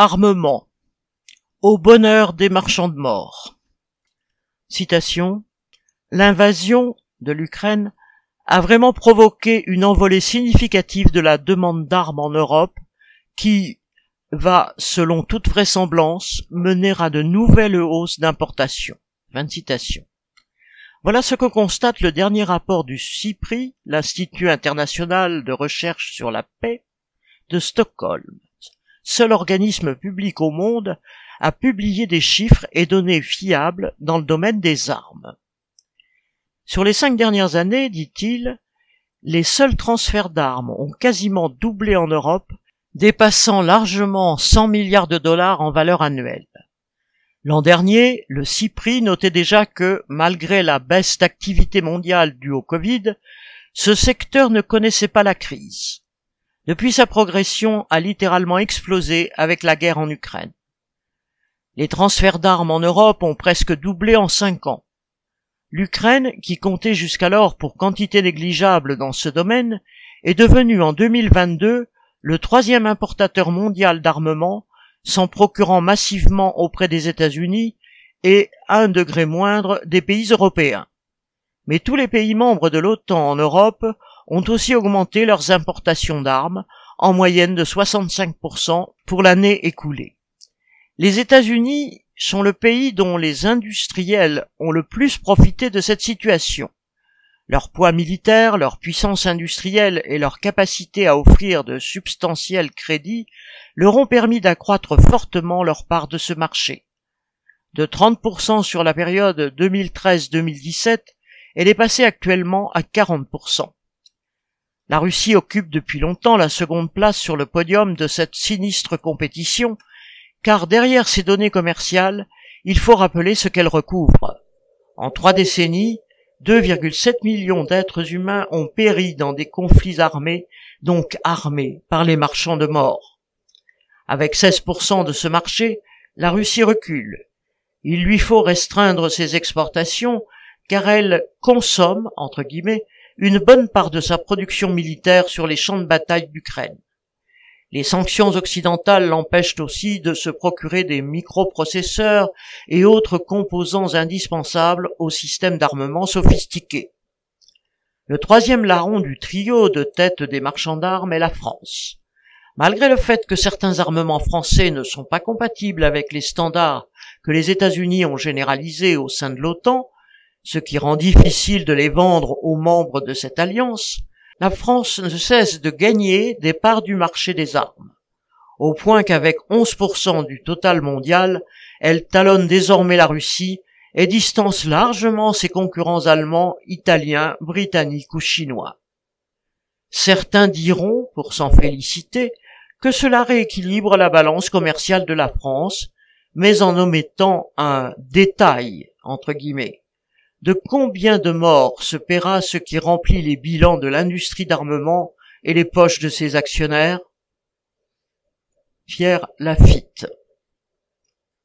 Armement. Au bonheur des marchands de mort. Citation. L'invasion de l'Ukraine a vraiment provoqué une envolée significative de la demande d'armes en Europe qui va, selon toute vraisemblance, mener à de nouvelles hausses d'importation. Voilà ce que constate le dernier rapport du CIPRI, l'Institut international de recherche sur la paix, de Stockholm. Seul organisme public au monde à publier des chiffres et données fiables dans le domaine des armes. Sur les cinq dernières années, dit-il, les seuls transferts d'armes ont quasiment doublé en Europe, dépassant largement 100 milliards de dollars en valeur annuelle. L'an dernier, le CIPRI notait déjà que, malgré la baisse d'activité mondiale due au Covid, ce secteur ne connaissait pas la crise. Depuis sa progression a littéralement explosé avec la guerre en Ukraine. Les transferts d'armes en Europe ont presque doublé en cinq ans. L'Ukraine, qui comptait jusqu'alors pour quantité négligeable dans ce domaine, est devenue en 2022 le troisième importateur mondial d'armement, s'en procurant massivement auprès des États-Unis et, à un degré moindre, des pays européens. Mais tous les pays membres de l'OTAN en Europe ont aussi augmenté leurs importations d'armes, en moyenne de 65% pour l'année écoulée. Les États-Unis sont le pays dont les industriels ont le plus profité de cette situation. Leur poids militaire, leur puissance industrielle et leur capacité à offrir de substantiels crédits leur ont permis d'accroître fortement leur part de ce marché. De 30% sur la période 2013-2017, elle est passée actuellement à 40%. La Russie occupe depuis longtemps la seconde place sur le podium de cette sinistre compétition car derrière ces données commerciales, il faut rappeler ce qu'elles recouvrent. En trois décennies, 2,7 millions d'êtres humains ont péri dans des conflits armés, donc armés par les marchands de mort. Avec 16% de ce marché, la Russie recule. Il lui faut restreindre ses exportations car elle consomme, entre guillemets, une bonne part de sa production militaire sur les champs de bataille d'Ukraine. Les sanctions occidentales l'empêchent aussi de se procurer des microprocesseurs et autres composants indispensables au système d'armement sophistiqué. Le troisième larron du trio de tête des marchands d'armes est la France. Malgré le fait que certains armements français ne sont pas compatibles avec les standards que les États-Unis ont généralisés au sein de l'OTAN, ce qui rend difficile de les vendre aux membres de cette alliance, la France ne cesse de gagner des parts du marché des armes, au point qu'avec 11% du total mondial, elle talonne désormais la Russie et distance largement ses concurrents allemands, italiens, britanniques ou chinois. Certains diront, pour s'en féliciter, que cela rééquilibre la balance commerciale de la France, mais en omettant un détail, entre guillemets. De combien de morts se paiera ce qui remplit les bilans de l'industrie d'armement et les poches de ses actionnaires? Pierre Lafitte